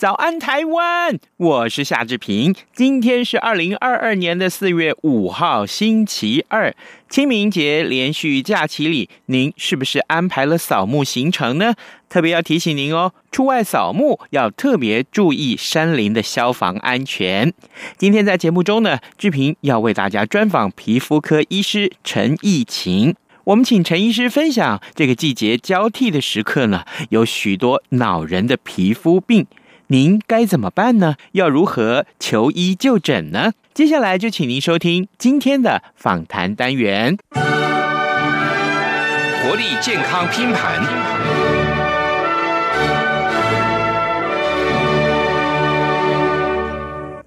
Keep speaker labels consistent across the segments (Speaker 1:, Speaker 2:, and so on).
Speaker 1: 早安台湾，我是夏志平。今天是二零二二年的四月五号，星期二，清明节连续假期里，您是不是安排了扫墓行程呢？特别要提醒您哦，出外扫墓要特别注意山林的消防安全。今天在节目中呢，志平要为大家专访皮肤科医师陈义琴。我们请陈医师分享这个季节交替的时刻呢，有许多恼人的皮肤病。您该怎么办呢？要如何求医就诊呢？接下来就请您收听今天的访谈单元，
Speaker 2: 活力健康拼盘。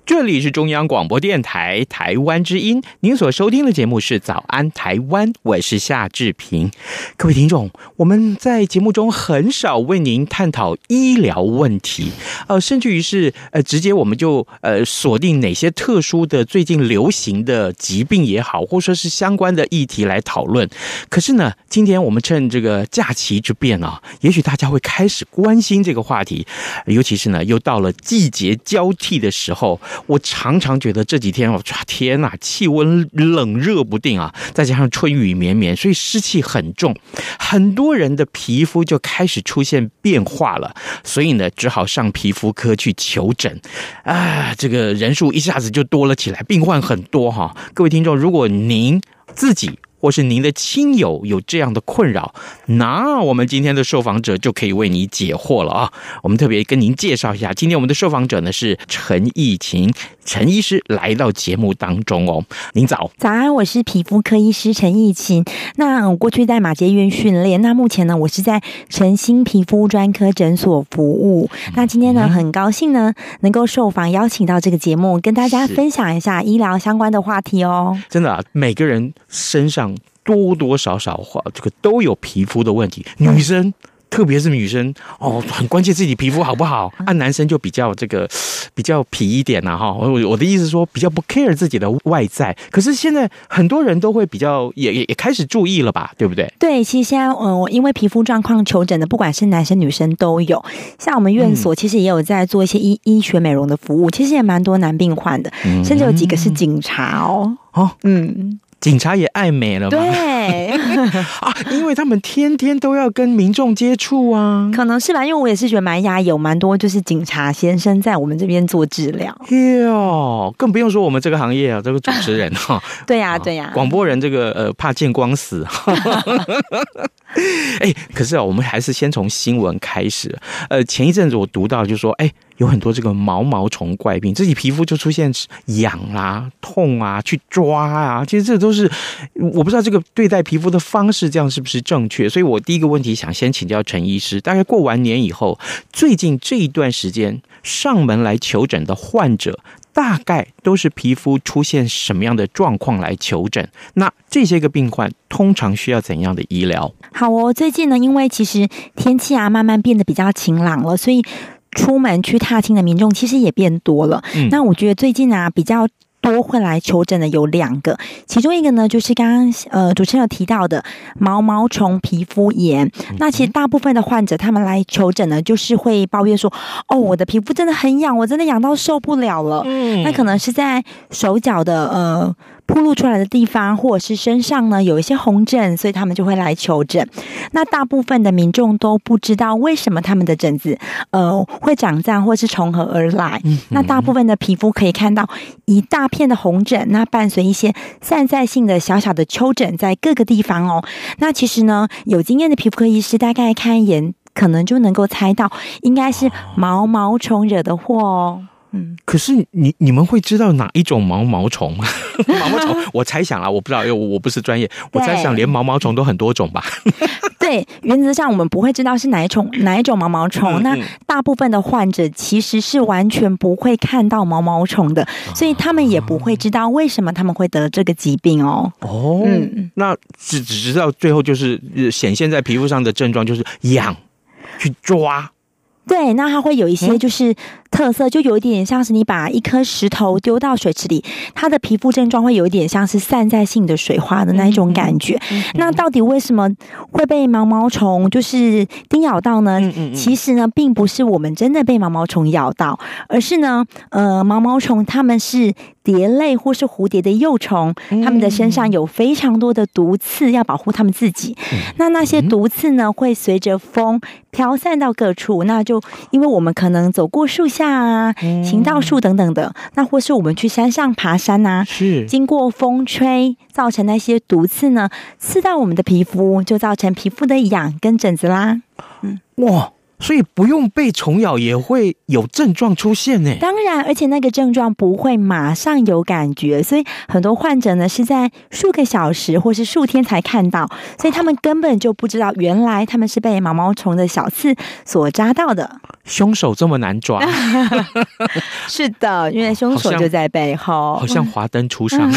Speaker 1: 这里是中央广播电台台湾之音，您所收听的节目是《早安台湾》，我是夏志平。各位听众，我们在节目中很少为您探讨医疗问题，呃，甚至于是呃，直接我们就呃锁定哪些特殊的最近流行的疾病也好，或说是相关的议题来讨论。可是呢，今天我们趁这个假期之便啊，也许大家会开始关心这个话题，尤其是呢，又到了季节交替的时候。我常常觉得这几天哦，天呐，气温冷热不定啊，再加上春雨绵绵，所以湿气很重，很多人的皮肤就开始出现变化了，所以呢，只好上皮肤科去求诊，啊，这个人数一下子就多了起来，病患很多哈。各位听众，如果您自己，或是您的亲友有这样的困扰，那我们今天的受访者就可以为你解惑了啊！我们特别跟您介绍一下，今天我们的受访者呢是陈义琴陈医师来到节目当中哦。您早，
Speaker 3: 早安，我是皮肤科医师陈义琴。那我过去在马偕医院训练，那目前呢，我是在晨星皮肤专科诊所服务。那今天呢，很高兴呢能够受访邀请到这个节目，跟大家分享一下医疗相关的话题哦。
Speaker 1: 真的啊，每个人身上。多多少少话，这个都有皮肤的问题。女生，嗯、特别是女生哦，很关切自己皮肤好不好。按、啊、男生就比较这个比较皮一点呐、啊、哈。我我的意思是说，比较不 care 自己的外在。可是现在很多人都会比较也也也开始注意了吧，对不对？
Speaker 3: 对，其实现在嗯，我因为皮肤状况求诊的，不管是男生女生都有。像我们院所其实也有在做一些医医学美容的服务，其实也蛮多男病患的，甚至有几个是警察哦。
Speaker 1: 哦，嗯。警察也爱美了吗？
Speaker 3: 对
Speaker 1: 啊，因为他们天天都要跟民众接触啊，
Speaker 3: 可能是吧。因为我也是觉得蛮压抑，有蛮多就是警察先生在我们这边做治疗。
Speaker 1: 哟，更不用说我们这个行业啊，这个主持人 哈，
Speaker 3: 对呀对呀，
Speaker 1: 广播人这个呃怕见光死。哎，可是啊，我们还是先从新闻开始。呃，前一阵子我读到就说，哎。有很多这个毛毛虫怪病，自己皮肤就出现痒啊、痛啊，去抓啊，其实这都是我不知道这个对待皮肤的方式，这样是不是正确？所以我第一个问题想先请教陈医师，大概过完年以后，最近这一段时间上门来求诊的患者，大概都是皮肤出现什么样的状况来求诊？那这些个病患通常需要怎样的医疗？
Speaker 3: 好哦，最近呢，因为其实天气啊慢慢变得比较晴朗了，所以。出门去踏青的民众其实也变多了。嗯，那我觉得最近啊比较多会来求诊的有两个，其中一个呢就是刚刚呃主持人有提到的毛毛虫皮肤炎。那其实大部分的患者他们来求诊呢，就是会抱怨说，哦，我的皮肤真的很痒，我真的痒到受不了了。嗯，那可能是在手脚的呃。暴露出来的地方，或者是身上呢有一些红疹，所以他们就会来求诊。那大部分的民众都不知道为什么他们的疹子呃会长这样，或是从何而来。嗯、那大部分的皮肤可以看到一大片的红疹，那伴随一些散在性的小小的丘疹在各个地方哦。那其实呢，有经验的皮肤科医师大概看一眼，可能就能够猜到应该是毛毛虫惹的祸哦。
Speaker 1: 嗯，可是你你们会知道哪一种毛毛虫吗？毛毛虫，我猜想啊，我不知道，因为我不是专业，我猜想连毛毛虫都很多种吧。
Speaker 3: 对，原则上我们不会知道是哪一种哪一种毛毛虫。那大部分的患者其实是完全不会看到毛毛虫的，所以他们也不会知道为什么他们会得这个疾病哦。
Speaker 1: 哦，嗯，那只只知道最后就是显现在皮肤上的症状就是痒，去抓。
Speaker 3: 对，那它会有一些就是特色，就有一点像是你把一颗石头丢到水池里，它的皮肤症状会有一点像是散在性的水花的那一种感觉。那到底为什么会被毛毛虫就是叮咬到呢？其实呢，并不是我们真的被毛毛虫咬到，而是呢，呃，毛毛虫它们是。蝶类或是蝴蝶的幼虫，它们的身上有非常多的毒刺，要保护它们自己。那那些毒刺呢，会随着风飘散到各处。那就因为我们可能走过树下啊，行道树等等的，那或是我们去山上爬山啊，是经过风吹，造成那些毒刺呢，刺到我们的皮肤，就造成皮肤的痒跟疹子啦。
Speaker 1: 嗯，哇。所以不用被虫咬也会有症状出现呢？
Speaker 3: 当然，而且那个症状不会马上有感觉，所以很多患者呢是在数个小时或是数天才看到，所以他们根本就不知道原来他们是被毛毛虫的小刺所扎到的。
Speaker 1: 凶手这么难抓？
Speaker 3: 是的，因为凶手就在背后，
Speaker 1: 好像华灯初上。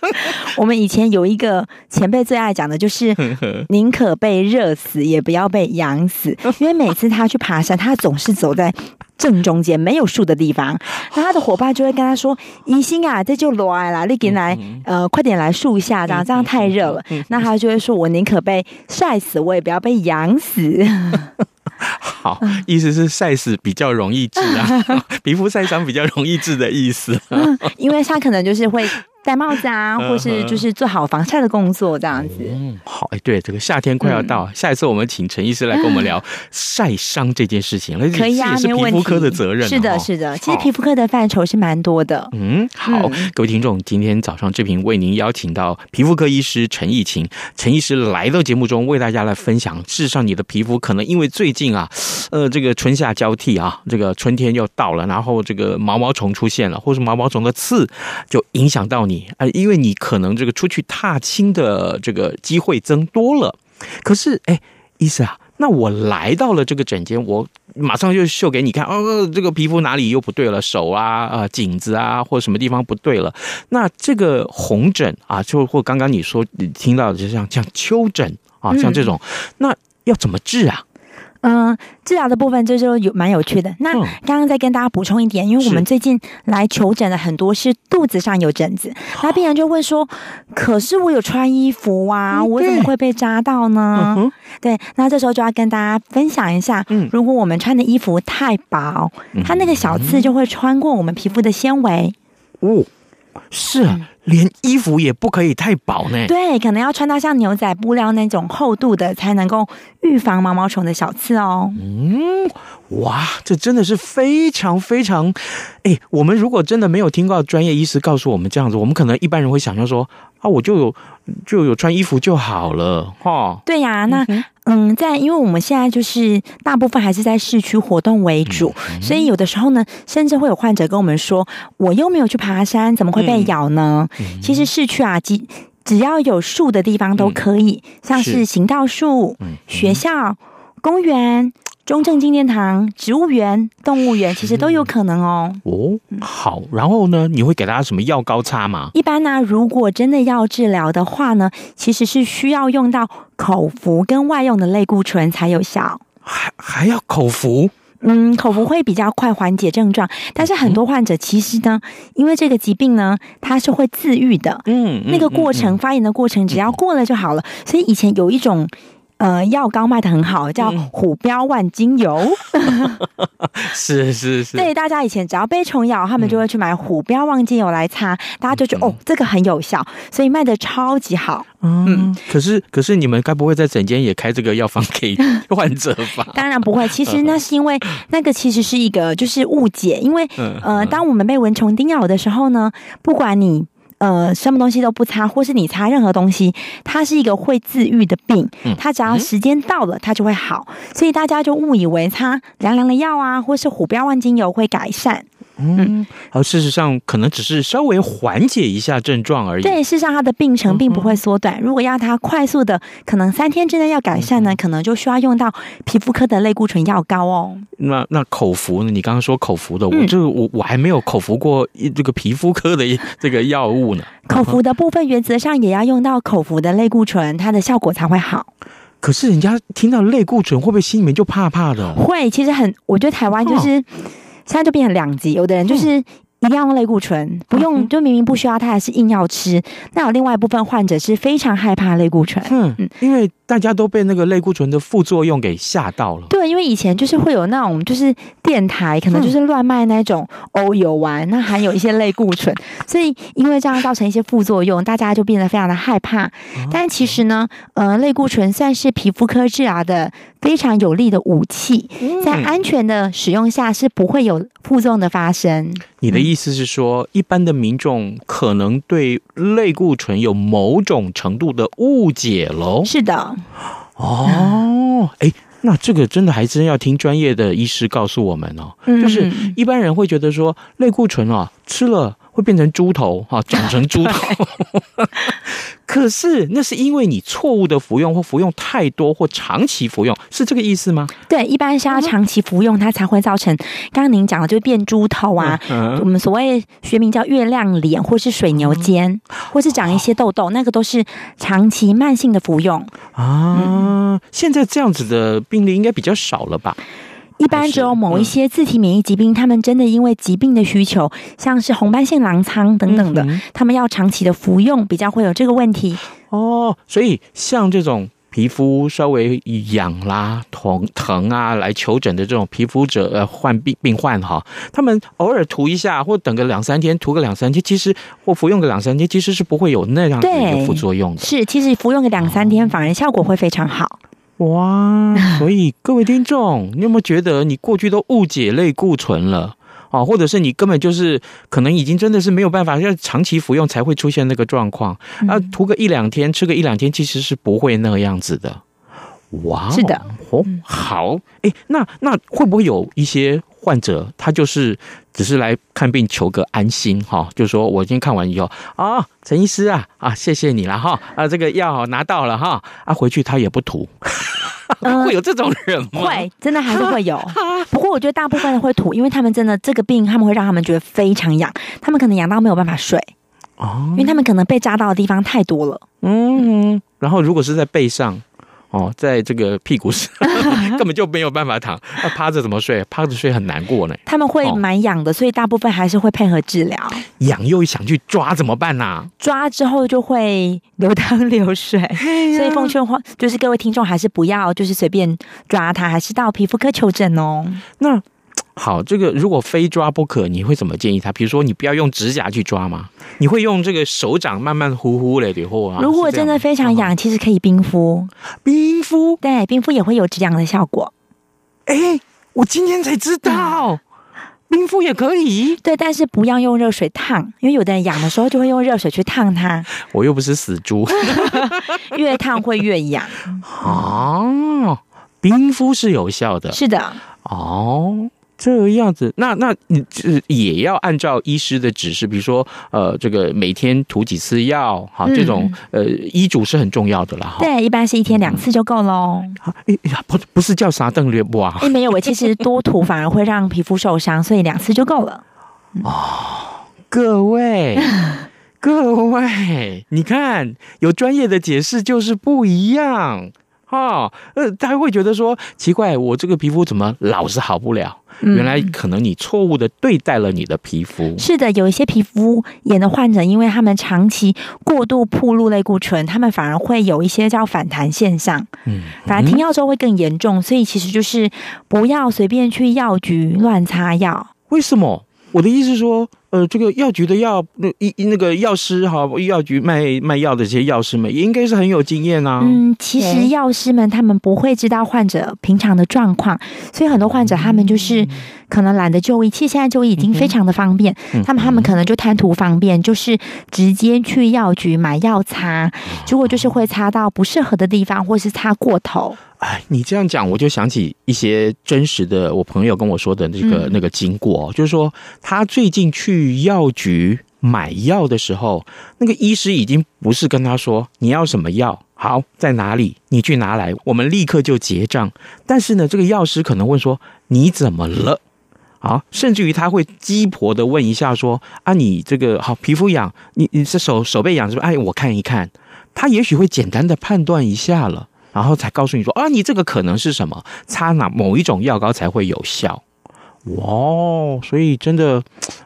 Speaker 3: 我们以前有一个前辈最爱讲的就是，宁可被热死，也不要被痒死，因为每次他去爬山，他总是走在正中间没有树的地方，那他的伙伴就会跟他说：“宜兴啊，这就来了，你给来，呃，快点来树下，这样这样太热了。”那他就会说：“我宁可被晒死，我也不要被痒死。”
Speaker 1: 好，意思是晒死比较容易治啊，皮肤晒伤比较容易治的意思。
Speaker 3: 因为他可能就是会。戴帽子啊，或是就是做好防晒的工作，这样子。
Speaker 1: 嗯，好，哎，对，这个夏天快要到，嗯、下一次我们请陈医师来跟我们聊 晒伤这件事情。
Speaker 3: 可以啊，
Speaker 1: 也是皮肤科的责任。
Speaker 3: 是的，是的，其实皮肤科的范畴是蛮多的。
Speaker 1: 嗯，好，嗯、各位听众，今天早上志平为您邀请到皮肤科医师陈义琴，陈医师来到节目中为大家来分享。事实上，你的皮肤可能因为最近啊，呃，这个春夏交替啊，这个春天又到了，然后这个毛毛虫出现了，或是毛毛虫的刺就影响到你。啊，因为你可能这个出去踏青的这个机会增多了，可是哎，医师啊，那我来到了这个诊间，我马上就秀给你看，哦，这个皮肤哪里又不对了，手啊，呃，颈子啊，或什么地方不对了，那这个红疹啊，就或刚刚你说你听到的，就像像丘疹啊，像这种，那要怎么治啊？
Speaker 3: 嗯，治疗的部分这就有蛮有趣的。那刚刚再跟大家补充一点，因为我们最近来求诊的很多是肚子上有疹子，那病人就会说：“可是我有穿衣服啊，我怎么会被扎到呢？”对，那这时候就要跟大家分享一下，如果我们穿的衣服太薄，它那个小刺就会穿过我们皮肤的纤维。
Speaker 1: 哦，是啊。连衣服也不可以太薄呢？
Speaker 3: 对，可能要穿到像牛仔布料那种厚度的，才能够预防毛毛虫的小刺哦。
Speaker 1: 嗯，哇，这真的是非常非常……哎，我们如果真的没有听到专业医师告诉我们这样子，我们可能一般人会想象说啊，我就有就有穿衣服就好了，哈。
Speaker 3: 对呀、啊，那。嗯嗯，在因为我们现在就是大部分还是在市区活动为主，所以有的时候呢，甚至会有患者跟我们说：“我又没有去爬山，怎么会被咬呢？”其实市区啊，只只要有树的地方都可以，嗯、像是行道树、学校、公园。中正纪念堂、植物园、动物园，其实都有可能哦。
Speaker 1: 哦，好，然后呢，你会给大家什么药膏擦吗？
Speaker 3: 一般呢、啊，如果真的要治疗的话呢，其实是需要用到口服跟外用的类固醇才有效。
Speaker 1: 还还要口服？
Speaker 3: 嗯，口服会比较快缓解症状，但是很多患者其实呢，因为这个疾病呢，它是会自愈的。嗯，那个过程、嗯、发炎的过程，只要过了就好了。所以以前有一种。呃，药膏卖的很好，叫虎标万金油。
Speaker 1: 嗯、是是是，
Speaker 3: 对，大家以前只要被虫咬，他们就会去买虎标万金油来擦，大家就觉得、嗯、哦，这个很有效，所以卖的超级好。
Speaker 1: 嗯，嗯可是可是你们该不会在整间也开这个药方给 患者吧？
Speaker 3: 当然不会，其实那是因为那个其实是一个就是误解，因为呃，当我们被蚊虫叮咬的时候呢，不管你。呃，什么东西都不擦，或是你擦任何东西，它是一个会自愈的病。它只要时间到了，它就会好。所以大家就误以为擦凉凉的药啊，或是虎标万金油会改善。
Speaker 1: 嗯，而事实上可能只是稍微缓解一下症状而已。
Speaker 3: 对，事实上它的病程并不会缩短。如果要它快速的，可能三天之内要改善呢，可能就需要用到皮肤科的类固醇药膏哦。
Speaker 1: 那那口服呢？你刚刚说口服的，我这我我还没有口服过这个皮肤科的这个药物呢。
Speaker 3: 口服的部分原则上也要用到口服的类固醇，它的效果才会好。
Speaker 1: 可是人家听到类固醇，会不会心里面就怕怕的？
Speaker 3: 会，其实很，我觉得台湾就是。现在就变成两极，有的人就是一定要用类固醇，不用就明明不需要，他还是硬要吃。那有另外一部分患者是非常害怕类固醇，
Speaker 1: 嗯嗯，因为。大家都被那个类固醇的副作用给吓到了。
Speaker 3: 对，因为以前就是会有那种，就是电台可能就是乱卖那种欧油丸，那含有一些类固醇，所以因为这样造成一些副作用，大家就变得非常的害怕。但其实呢，呃，类固醇算是皮肤科治疗的非常有力的武器，在安全的使用下是不会有副作用的发生。
Speaker 1: 你的意思是说，一般的民众可能对类固醇有某种程度的误解喽？
Speaker 3: 是的。
Speaker 1: 哦，哎，那这个真的还真要听专业的医师告诉我们哦。就是一般人会觉得说，类固醇啊，吃了会变成猪头，哈，长成猪头。可是，那是因为你错误的服用或服用太多或长期服用，是这个意思吗？
Speaker 3: 对，一般是要长期服用，它才会造成刚刚您讲的，就变猪头啊。嗯、我们所谓学名叫月亮脸，或是水牛肩，嗯、或是长一些痘痘，那个都是长期慢性的服用
Speaker 1: 啊。嗯、现在这样子的病例应该比较少了吧？
Speaker 3: 一般只有某一些自体免疫疾病，他们真的因为疾病的需求，像是红斑性狼疮等等的，他们要长期的服用，比较会有这个问题。
Speaker 1: 哦，所以像这种皮肤稍微痒啦、疼疼啊来求诊的这种皮肤者呃患病病患哈，他们偶尔涂一下，或等个两三天，涂个两三天，其实或服用个两三天，其实是不会有那样的一个副作用的。
Speaker 3: 是，其实服用个两三天，反而效果会非常好。
Speaker 1: 哇，所以各位听众，你有没有觉得你过去都误解类固醇了啊？或者是你根本就是可能已经真的是没有办法，要长期服用才会出现那个状况啊？涂个一两天，吃个一两天，其实是不会那个样子的。哇，
Speaker 3: 是的，
Speaker 1: 哦，好，哎，那那会不会有一些患者，他就是只是来看病求个安心哈？就是说我今天看完以后啊，陈医师啊啊，谢谢你了哈啊，这个药拿到了哈啊，回去他也不涂。会有这种人吗？
Speaker 3: 会，真的还是会有。不过我觉得大部分人会吐，因为他们真的这个病，他们会让他们觉得非常痒，他们可能痒到没有办法睡哦，因为他们可能被扎到的地方太多了。
Speaker 1: 嗯，然后如果是在背上。哦，在这个屁股上 根本就没有办法躺，那趴着怎么睡？趴着睡很难过呢。
Speaker 3: 他们会蛮痒的，所以大部分还是会配合治疗。
Speaker 1: 痒又想去抓怎么办呢、啊？
Speaker 3: 抓之后就会流汤流水，啊、所以奉劝话就是各位听众还是不要就是随便抓它，还是到皮肤科求诊哦。
Speaker 1: 那。好，这个如果非抓不可，你会怎么建议他？比如说，你不要用指甲去抓吗？你会用这个手掌慢慢呼呼嘞，对后啊？
Speaker 3: 如果真的非常痒，嗯、其实可以冰敷。
Speaker 1: 冰敷？
Speaker 3: 对，冰敷也会有止痒的效果。
Speaker 1: 哎，我今天才知道，嗯、冰敷也可以。
Speaker 3: 对，但是不要用热水烫，因为有的人痒的时候就会用热水去烫它。
Speaker 1: 我又不是死猪，
Speaker 3: 越烫会越痒。
Speaker 1: 哦，冰敷是有效的。
Speaker 3: 是的。
Speaker 1: 哦。这个样子，那那你也要按照医师的指示，比如说，呃，这个每天涂几次药，哈，这种呃医嘱是很重要的啦哈。
Speaker 3: 对，一般是一天两次就够喽。
Speaker 1: 哎呀，不不是叫啥邓略不啊？
Speaker 3: 哎，没有，我其实多涂反而会让皮肤受伤，所以两次就够了。
Speaker 1: 哦，各位 各位，你看有专业的解释就是不一样。哈，呃，他会觉得说奇怪，我这个皮肤怎么老是好不了？原来可能你错误的对待了你的皮肤。
Speaker 3: 嗯。是的，有一些皮肤炎的患者，因为他们长期过度暴露类固醇，他们反而会有一些叫反弹现象。嗯，反而停药之后会更严重，所以其实就是不要随便去药局乱擦药。
Speaker 1: 为什么？我的意思是说。呃，这个药局的药，那医那个药师哈，药局卖卖药的这些药师们，也应该是很有经验啊。
Speaker 3: 嗯，其实药师们他们不会知道患者平常的状况，所以很多患者他们就是可能懒得就医。其实现在就医已经非常的方便，嗯、他们他们可能就贪图方便，就是直接去药局买药擦，结果就是会擦到不适合的地方，或是擦过头。
Speaker 1: 哎，你这样讲，我就想起一些真实的，我朋友跟我说的那个、嗯、那个经过，就是说他最近去药局买药的时候，那个医师已经不是跟他说你要什么药，好在哪里，你去拿来，我们立刻就结账。但是呢，这个药师可能问说你怎么了？好，甚至于他会鸡婆的问一下说啊，你这个好皮肤痒，你你是手手背痒是不是？哎，我看一看，他也许会简单的判断一下了，然后才告诉你说啊，你这个可能是什么，擦哪某一种药膏才会有效。哇，所以真的，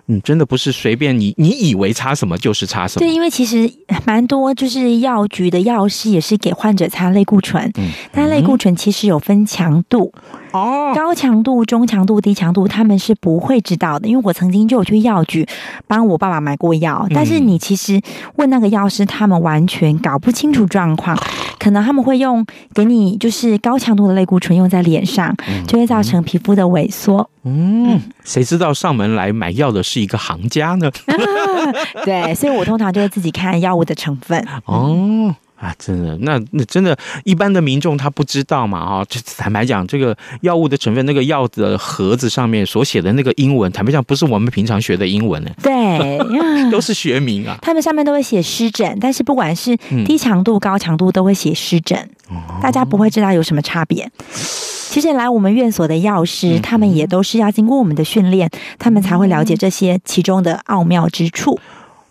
Speaker 1: 嗯，真的不是随便你，你以为擦什么就是擦什么。
Speaker 3: 对，因为其实蛮多，就是药局的药师也是给患者擦类固醇，嗯，但类固醇其实有分强度。哦，高强度、中强度、低强度，他们是不会知道的。因为我曾经就有去药局帮我爸爸买过药，但是你其实问那个药师，他们完全搞不清楚状况，可能他们会用给你就是高强度的类固醇用在脸上，就会造成皮肤的萎缩。
Speaker 1: 嗯，谁知道上门来买药的是一个行家呢？
Speaker 3: 对，所以我通常就会自己看药物的成分。
Speaker 1: 哦。啊，真的，那那真的，一般的民众他不知道嘛？啊，就坦白讲，这个药物的成分，那个药的盒子上面所写的那个英文，坦白讲，不是我们平常学的英文呢。
Speaker 3: 对，
Speaker 1: 都是学名啊。
Speaker 3: 他们上面都会写湿疹，但是不管是低强度、高强度，都会写湿疹。嗯，大家不会知道有什么差别。其实来我们院所的药师，他们也都是要经过我们的训练，他们才会了解这些其中的奥妙之处。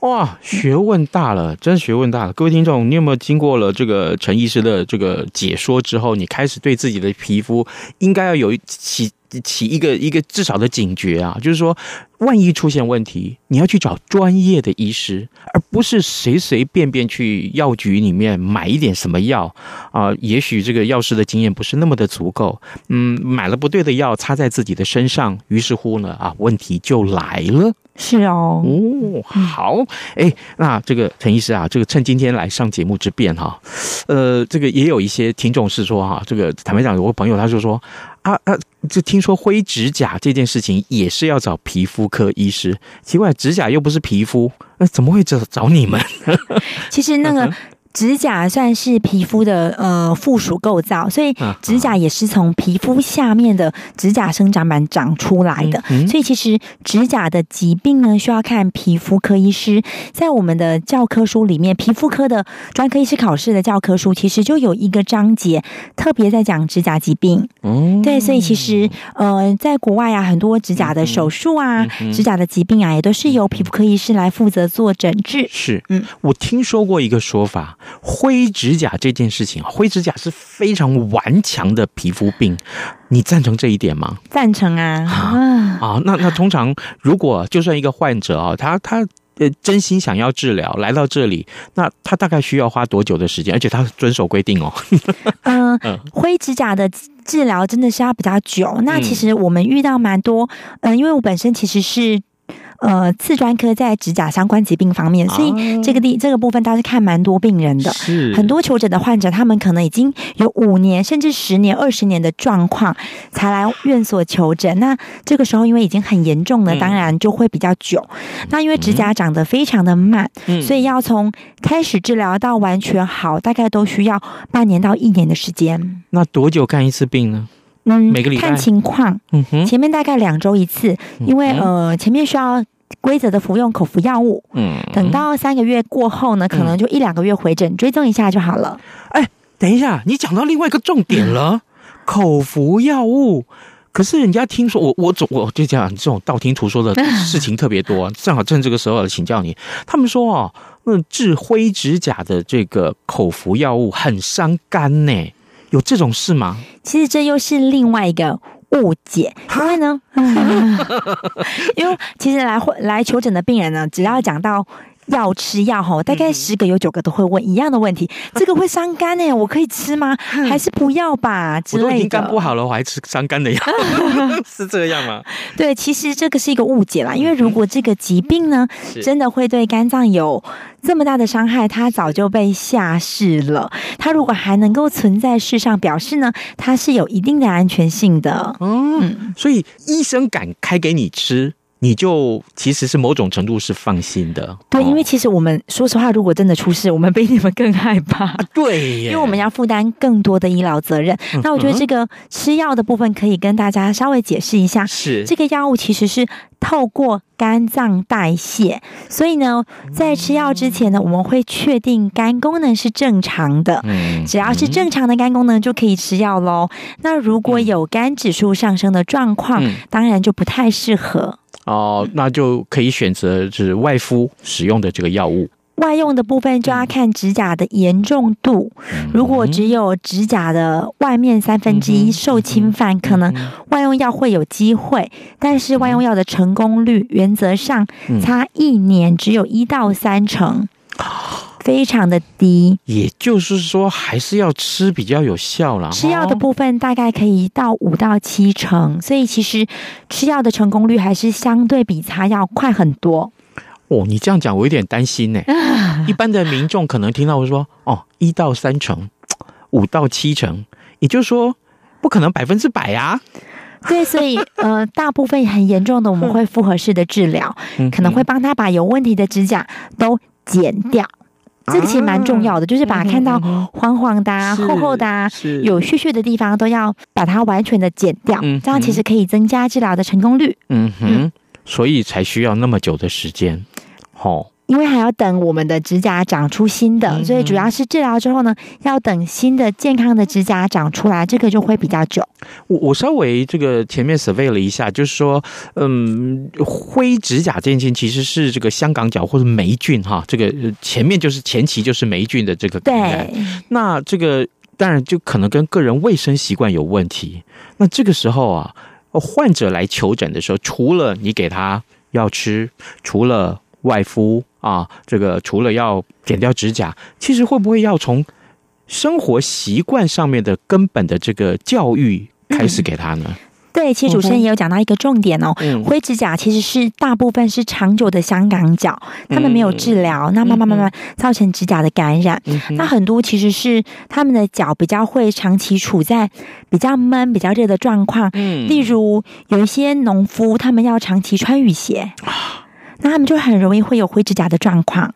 Speaker 1: 哇，学问大了，真学问大了！各位听众，你有没有经过了这个陈医师的这个解说之后，你开始对自己的皮肤应该要有起起一个一个至少的警觉啊？就是说，万一出现问题，你要去找专业的医师，而不是随随便便去药局里面买一点什么药啊。也许这个药师的经验不是那么的足够，嗯，买了不对的药擦在自己的身上，于是乎呢，啊，问题就来了。
Speaker 3: 是哦，
Speaker 1: 哦，好，哎，那这个陈医师啊，这个趁今天来上节目之便哈，呃，这个也有一些听众是说哈，这个坦白讲，有个朋友他就说啊啊，就听说灰指甲这件事情也是要找皮肤科医师，奇怪，指甲又不是皮肤，那怎么会找找你们？
Speaker 3: 其实那个。指甲算是皮肤的呃附属构造，所以指甲也是从皮肤下面的指甲生长板长出来的。所以其实指甲的疾病呢，需要看皮肤科医师。在我们的教科书里面，皮肤科的专科医师考试的教科书，其实就有一个章节特别在讲指甲疾病。嗯，对，所以其实呃，在国外啊，很多指甲的手术啊，指甲的疾病啊，也都是由皮肤科医师来负责做诊治。
Speaker 1: 是，嗯，我听说过一个说法。灰指甲这件事情，灰指甲是非常顽强的皮肤病，你赞成这一点吗？
Speaker 3: 赞成啊！
Speaker 1: 啊，啊那那通常如果就算一个患者啊，他他呃真心想要治疗，来到这里，那他大概需要花多久的时间？而且他遵守规定哦。
Speaker 3: 嗯、呃，灰指甲的治疗真的是要比较久。那其实我们遇到蛮多，嗯、呃，因为我本身其实是。呃，次专科在指甲相关疾病方面，所以这个地这个部分倒是看蛮多病人的，是很多求诊的患者，他们可能已经有五年甚至十年、二十年的状况才来院所求诊。那这个时候因为已经很严重了，当然就会比较久。嗯、那因为指甲长得非常的慢，嗯、所以要从开始治疗到完全好，大概都需要半年到一年的时间。
Speaker 1: 那多久看一次病呢？
Speaker 3: 嗯，每个礼拜看情况。嗯哼，前面大概两周一次，因为呃，前面需要规则的服用口服药物。嗯，等到三个月过后呢，可能就一两个月回诊追踪一下就好了。
Speaker 1: 哎，等一下，你讲到另外一个重点了，口服药物。可是人家听说我我总我就讲这种道听途说的事情特别多，正好趁这个时候来请教你。他们说哦，那治灰指甲的这个口服药物很伤肝呢。有这种事吗？
Speaker 3: 其实这又是另外一个误解，因为呢，因为其实来来求诊的病人呢，只要讲到。要吃药吼，大概十个有九个都会问一样的问题：这个会伤肝诶，我可以吃吗？还是不要吧？之类的。我都已经
Speaker 1: 肝不好了，我还吃伤肝的药，是这样吗？
Speaker 3: 对，其实这个是一个误解啦。因为如果这个疾病呢，真的会对肝脏有这么大的伤害，它早就被下市了。它如果还能够存在世上，表示呢，它是有一定的安全性的。
Speaker 1: 嗯，所以医生敢开给你吃。你就其实是某种程度是放心的。
Speaker 3: 对，因为其实我们说实话，如果真的出事，我们比你们更害怕。
Speaker 1: 啊、对，
Speaker 3: 因为我们要负担更多的医疗责任。嗯、那我觉得这个吃药的部分可以跟大家稍微解释一下。
Speaker 1: 是
Speaker 3: 这个药物其实是透过肝脏代谢，所以呢，在吃药之前呢，我们会确定肝功能是正常的。嗯，只要是正常的肝功能就可以吃药喽。那如果有肝指数上升的状况，嗯、当然就不太适合。
Speaker 1: 哦，那就可以选择就是外敷使用的这个药物。
Speaker 3: 外用的部分就要看指甲的严重度。嗯、如果只有指甲的外面三分之一受侵犯，嗯、可能外用药会有机会。嗯、但是外用药的成功率原则上差一年只有一到三成。嗯非常的低，
Speaker 1: 也就是说还是要吃比较有效啦。
Speaker 3: 吃药的部分大概可以到五到七成，所以其实吃药的成功率还是相对比擦药快很多。
Speaker 1: 哦，你这样讲我有点担心呢。一般的民众可能听到我说哦，一到三成，五到七成，也就是说不可能百分之百啊。
Speaker 3: 对，所以 呃，大部分很严重的我们会复合式的治疗，可能会帮他把有问题的指甲都剪掉。这个其实蛮重要的，就是把看到黄黄的、啊、厚厚的、啊、有屑屑的地方都要把它完全的剪掉，这样其实可以增加治疗的成功率。
Speaker 1: 嗯哼，所以才需要那么久的时间，齁。
Speaker 3: 因为还要等我们的指甲长出新的，所以主要是治疗之后呢，要等新的健康的指甲长出来，这个就会比较久。
Speaker 1: 我我稍微这个前面 survey 了一下，就是说，嗯，灰指甲这件事情其实是这个香港脚或者霉菌哈，这个前面就是前期就是霉菌的这个感染。对。那这个当然就可能跟个人卫生习惯有问题。那这个时候啊，患者来求诊的时候，除了你给他药吃，除了外敷。啊，这个除了要剪掉指甲，其实会不会要从生活习惯上面的根本的这个教育开始给他呢？嗯、
Speaker 3: 对，其实主持人也有讲到一个重点哦，嗯、灰指甲其实是大部分是长久的香港脚，他们没有治疗，嗯、那慢慢慢慢造成指甲的感染。嗯、那很多其实是他们的脚比较会长期处在比较闷、比较热的状况，嗯，例如有一些农夫，他们要长期穿雨鞋。那他们就很容易会有灰指甲的状况，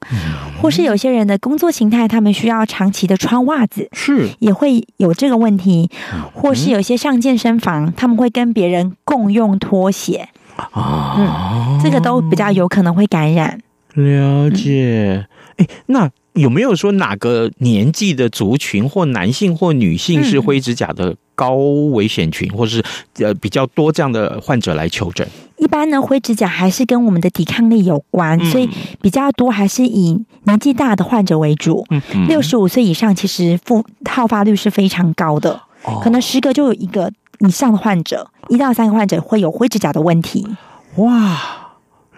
Speaker 3: 或是有些人的工作形态，他们需要长期的穿袜子，是。也会有这个问题，或是有些上健身房，他们会跟别人共用拖鞋，啊，嗯，这个都比较有可能会感染。
Speaker 1: 了解，哎，那。有没有说哪个年纪的族群，或男性或女性是灰指甲的高危险群，嗯、或是呃比较多这样的患者来求诊？
Speaker 3: 一般呢，灰指甲还是跟我们的抵抗力有关，嗯、所以比较多还是以年纪大的患者为主。六十五岁以上，其实复好发率是非常高的，哦、可能十个就有一个以上的患者，一到三个患者会有灰指甲的问题。
Speaker 1: 哇！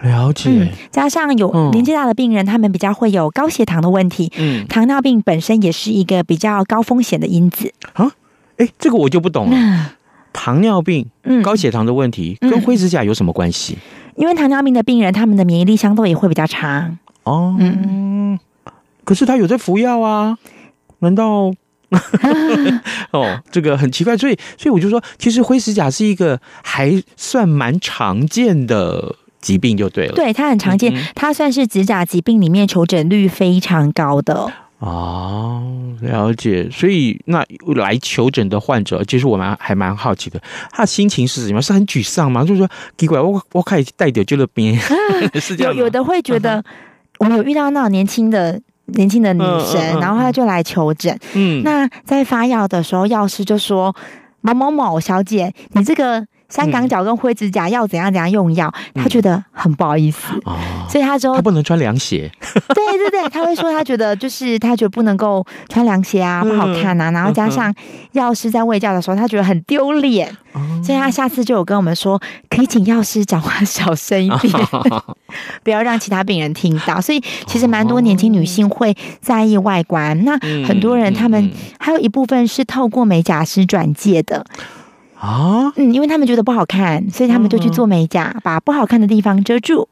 Speaker 1: 了解、嗯，
Speaker 3: 加上有年纪大的病人，嗯、他们比较会有高血糖的问题。嗯，糖尿病本身也是一个比较高风险的因子
Speaker 1: 啊。哎，这个我就不懂了。嗯、糖尿病、高血糖的问题跟灰指甲有什么关系？
Speaker 3: 因为糖尿病的病人，他们的免疫力相对也会比较差。
Speaker 1: 哦，嗯，可是他有在服药啊？难道？哦，这个很奇怪。所以，所以我就说，其实灰指甲是一个还算蛮常见的。疾病就对了，
Speaker 3: 对，它很常见，它算是指甲疾病里面求诊率非常高的。
Speaker 1: 哦，了解。所以那来求诊的患者，其实我们还蛮好奇的，他的心情是什么？是很沮丧吗？就是说奇怪，我我可以带点就那边，是这样。有
Speaker 3: 有的会觉得，我们有遇到那种年轻的年轻的女生，嗯嗯嗯、然后她就来求诊。嗯，那在发药的时候，药师就说：“某某某小姐，你这个。”香港脚跟灰指甲要怎样怎样用药，嗯、他觉得很不好意思，哦、所以他说他
Speaker 1: 不能穿凉鞋。
Speaker 3: 对对对，他会说他觉得就是他觉得不能够穿凉鞋啊，不好看啊。嗯、然后加上药师在喂教的时候，他觉得很丢脸，嗯、所以他下次就有跟我们说，可以请药师讲话小声一点，哦、不要让其他病人听到。所以其实蛮多年轻女性会在意外观，那很多人他们还有一部分是透过美甲师转介的。
Speaker 1: 啊，
Speaker 3: 嗯，因为他们觉得不好看，所以他们就去做美甲，嗯、把不好看的地方遮住，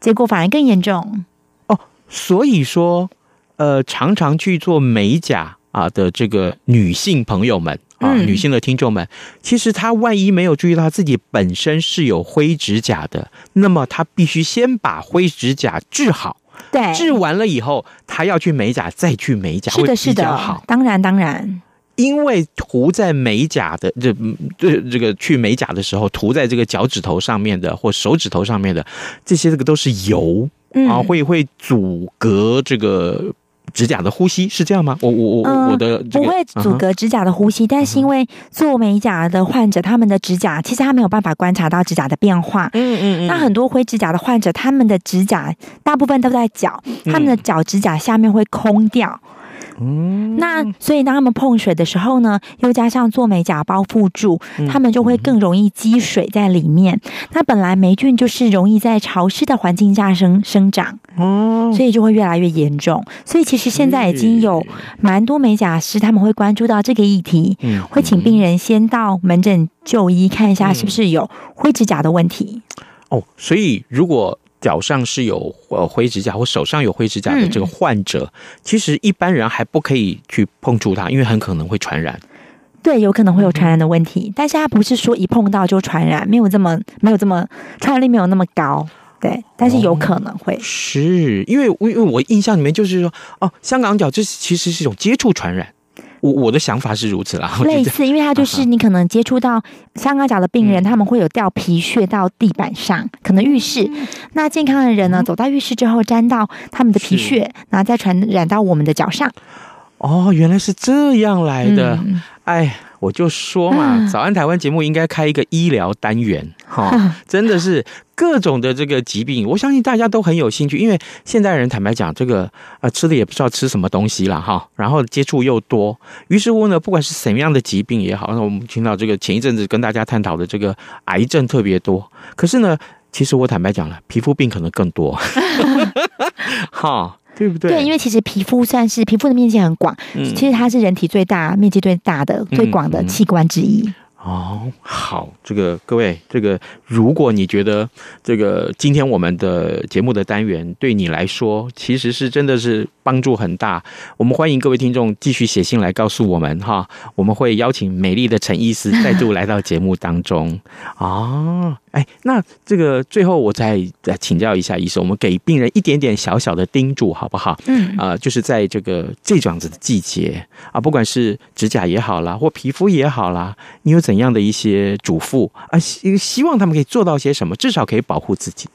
Speaker 3: 结果反而更严重。
Speaker 1: 哦，所以说，呃，常常去做美甲啊的这个女性朋友们啊，女性的听众们，其实她万一没有注意到自己本身是有灰指甲的，那么她必须先把灰指甲治好。
Speaker 3: 对，
Speaker 1: 治完了以后，她要去美甲，再去美甲。
Speaker 3: 是的，是的，当然，当然。
Speaker 1: 因为涂在美甲的这这这个去美甲的时候，涂在这个脚趾头上面的或手指头上面的这些，这个都是油啊，会会阻隔这个指甲的呼吸，是这样吗？我我我我的
Speaker 3: 不会阻隔指甲的呼吸，但是因为做美甲的患者，他们的指甲其实他没有办法观察到指甲的变化。嗯嗯嗯。那很多灰指甲的患者，他们的指甲大部分都在脚，他们的脚指甲下面会空掉。嗯，那所以当他们碰水的时候呢，又加上做美甲包覆住，他们就会更容易积水在里面。那本来霉菌就是容易在潮湿的环境下生生长，哦，所以就会越来越严重。所以其实现在已经有蛮多美甲师他们会关注到这个议题，会请病人先到门诊就医看一下是不是有灰指甲的问题。
Speaker 1: 哦，所以如果。脚上是有呃灰指甲或手上有灰指甲的这个患者，嗯、其实一般人还不可以去碰触它，因为很可能会传染。
Speaker 3: 对，有可能会有传染的问题，但是它不是说一碰到就传染，没有这么没有这么传染力没有那么高。对，但是有可能会。哦、是
Speaker 1: 因为因为我印象里面就是说，哦，香港脚这其实是一种接触传染。我我的想法是如此啦，
Speaker 3: 类似，因为它就是你可能接触到香港脚的病人，他们会有掉皮屑到地板上，可能浴室。那健康的人呢，走到浴室之后沾到他们的皮屑，然后再传染到我们的脚上。
Speaker 1: 哦，原来是这样来的，哎。我就说嘛，早安台湾节目应该开一个医疗单元，哈，真的是各种的这个疾病，我相信大家都很有兴趣，因为现代人坦白讲，这个呃吃的也不知道吃什么东西了哈，然后接触又多，于是乎呢，不管是什么样的疾病也好，那我们听到这个前一阵子跟大家探讨的这个癌症特别多，可是呢，其实我坦白讲了，皮肤病可能更多，哈。对不对？
Speaker 3: 对，因为其实皮肤算是皮肤的面积很广，嗯、其实它是人体最大面积最大的、嗯、最广的器官之一。
Speaker 1: 哦，好，这个各位，这个如果你觉得这个今天我们的节目的单元对你来说其实是真的是帮助很大，我们欢迎各位听众继续写信来告诉我们哈，我们会邀请美丽的陈医师再度来到节目当中啊。哦哎，那这个最后我再再请教一下医生，我们给病人一点点小小的叮嘱，好不好？嗯啊、呃，就是在这个这样子的季节啊，不管是指甲也好啦，或皮肤也好啦，你有怎样的一些嘱咐啊？希希望他们可以做到些什么，至少可以保护自己。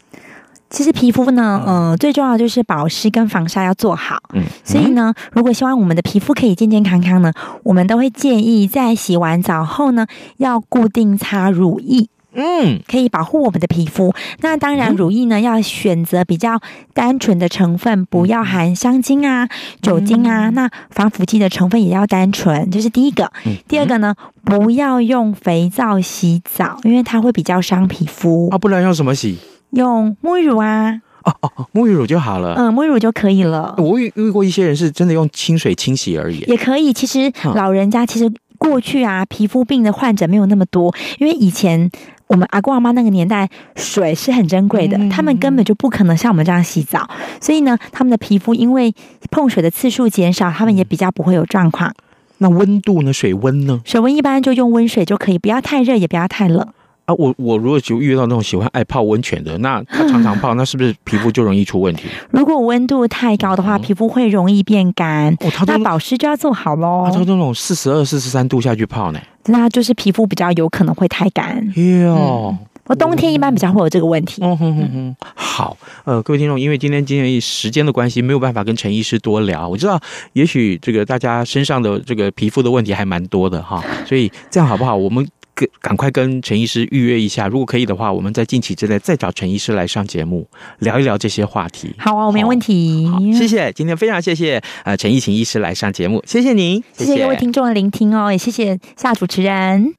Speaker 3: 其实皮肤呢，嗯、呃，最重要的就是保湿跟防晒要做好。嗯，所以呢，如果希望我们的皮肤可以健健康康呢，我们都会建议在洗完澡后呢，要固定擦乳液。嗯，可以保护我们的皮肤。那当然，乳液呢，要选择比较单纯的成分，不要含香精啊、酒精啊。那防腐剂的成分也要单纯，这是第一个。第二个呢，不要用肥皂洗澡，因为它会比较伤皮肤。
Speaker 1: 啊，不然用什么洗？
Speaker 3: 用沐浴乳啊。
Speaker 1: 哦哦哦，沐浴乳就好了。
Speaker 3: 嗯，沐浴乳就可以了。
Speaker 1: 我遇遇过一些人是真的用清水清洗而已。
Speaker 3: 也可以，其实老人家其实过去啊，皮肤病的患者没有那么多，因为以前。我们阿公阿妈那个年代，水是很珍贵的，他们根本就不可能像我们这样洗澡，所以呢，他们的皮肤因为碰水的次数减少，他们也比较不会有状况。
Speaker 1: 那温度呢？水温呢？
Speaker 3: 水温一般就用温水就可以，不要太热，也不要太冷。
Speaker 1: 啊，我我如果就遇到那种喜欢爱泡温泉的，那他常常泡，那是不是皮肤就容易出问题？
Speaker 3: 如果温度太高的话，皮肤会容易变干。哦，那保湿就要做好喽。
Speaker 1: 他说那种四十二、四十三度下去泡呢，
Speaker 3: 那就是皮肤比较有可能会太干。哟、
Speaker 1: 嗯，
Speaker 3: 我冬天一般比较会有这个问题。
Speaker 1: 嗯哼哼哼，好，呃，各位听众，因为今天今天时间的关系，没有办法跟陈医师多聊。我知道，也许这个大家身上的这个皮肤的问题还蛮多的哈，所以这样好不好？我们。赶快跟陈医师预约一下，如果可以的话，我们在近期之内再找陈医师来上节目聊一聊这些话题。
Speaker 3: 好啊，我没问题。
Speaker 1: 好，谢谢，今天非常谢谢呃陈奕勤医师来上节目，谢谢您，
Speaker 3: 谢谢各位听众的聆听哦，也谢谢夏主持人。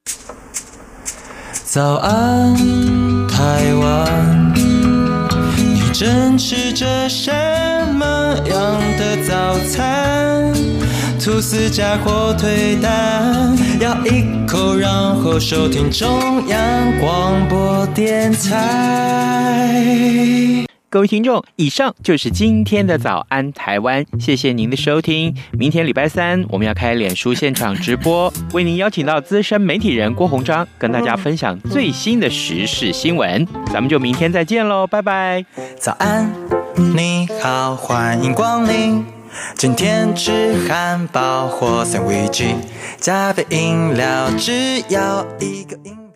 Speaker 3: 早安，台湾，你正吃着什么样的早餐？吐司加火腿蛋，咬一口，然后收听中央广播电台。
Speaker 1: 各位听众，以上就是今天的早安台湾，谢谢您的收听。明天礼拜三我们要开脸书现场直播，为您邀请到资深媒体人郭鸿章，跟大家分享最新的时事新闻。咱们就明天再见喽，拜拜。
Speaker 4: 早安，你好，欢迎光临。今天吃汉堡或三明治，加杯饮料，只要一个饮。